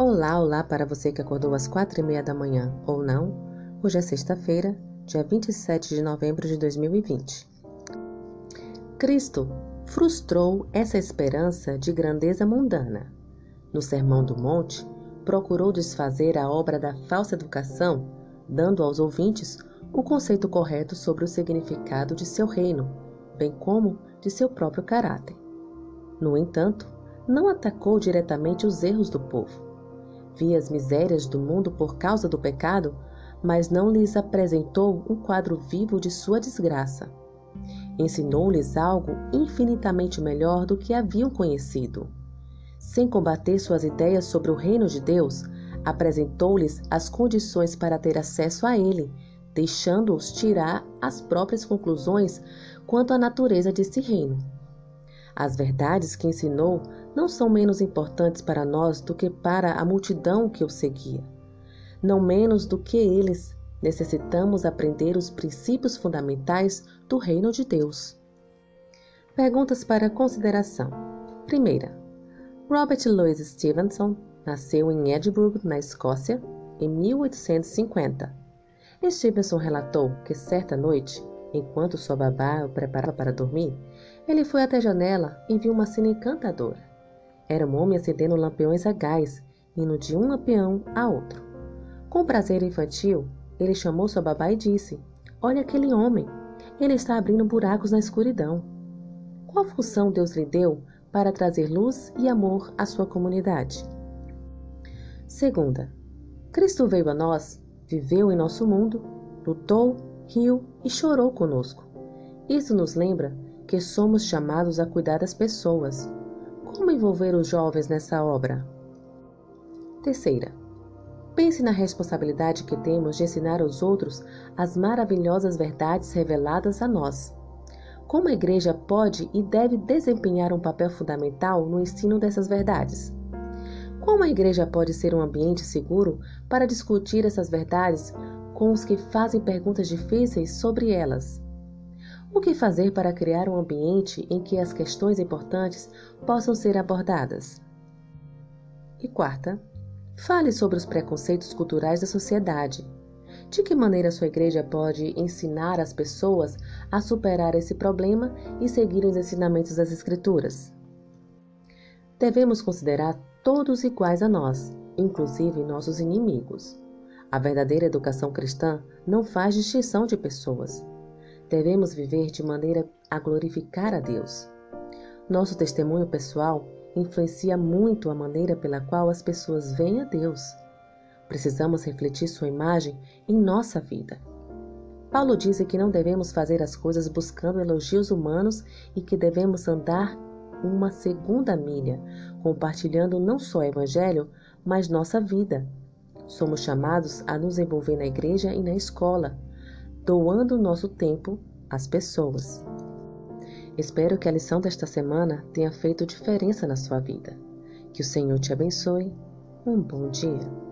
Olá, olá para você que acordou às quatro e meia da manhã ou não. Hoje é sexta-feira, dia 27 de novembro de 2020. Cristo frustrou essa esperança de grandeza mundana. No Sermão do Monte, procurou desfazer a obra da falsa educação, dando aos ouvintes o conceito correto sobre o significado de seu reino, bem como de seu próprio caráter. No entanto, não atacou diretamente os erros do povo. Via as misérias do mundo por causa do pecado, mas não lhes apresentou um quadro vivo de sua desgraça. Ensinou-lhes algo infinitamente melhor do que haviam conhecido. Sem combater suas ideias sobre o reino de Deus, apresentou-lhes as condições para ter acesso a ele, deixando-os tirar as próprias conclusões quanto à natureza desse reino. As verdades que ensinou não são menos importantes para nós do que para a multidão que o seguia. Não menos do que eles, necessitamos aprender os princípios fundamentais do reino de Deus. Perguntas para consideração. Primeira, Robert Louis Stevenson nasceu em Edinburgh, na Escócia, em 1850. Stevenson relatou que certa noite, enquanto sua babá o preparava para dormir, ele foi até a janela e viu uma cena encantadora. Era um homem acendendo lampiões a gás, indo de um lampião a outro. Com prazer infantil, ele chamou sua babá e disse: Olha aquele homem, ele está abrindo buracos na escuridão. Qual função Deus lhe deu para trazer luz e amor à sua comunidade? Segunda, Cristo veio a nós, viveu em nosso mundo, lutou, riu e chorou conosco. Isso nos lembra que somos chamados a cuidar das pessoas. Como envolver os jovens nessa obra? Terceira, pense na responsabilidade que temos de ensinar aos outros as maravilhosas verdades reveladas a nós. Como a igreja pode e deve desempenhar um papel fundamental no ensino dessas verdades? Como a igreja pode ser um ambiente seguro para discutir essas verdades com os que fazem perguntas difíceis sobre elas? O que fazer para criar um ambiente em que as questões importantes possam ser abordadas? E quarta, fale sobre os preconceitos culturais da sociedade. De que maneira sua igreja pode ensinar as pessoas a superar esse problema e seguir os ensinamentos das Escrituras? Devemos considerar todos iguais a nós, inclusive nossos inimigos. A verdadeira educação cristã não faz distinção de pessoas. Devemos viver de maneira a glorificar a Deus. Nosso testemunho pessoal influencia muito a maneira pela qual as pessoas veem a Deus. Precisamos refletir sua imagem em nossa vida. Paulo diz que não devemos fazer as coisas buscando elogios humanos e que devemos andar uma segunda milha, compartilhando não só o Evangelho, mas nossa vida. Somos chamados a nos envolver na igreja e na escola, doando nosso tempo às pessoas. Espero que a lição desta semana tenha feito diferença na sua vida. Que o Senhor te abençoe. Um bom dia.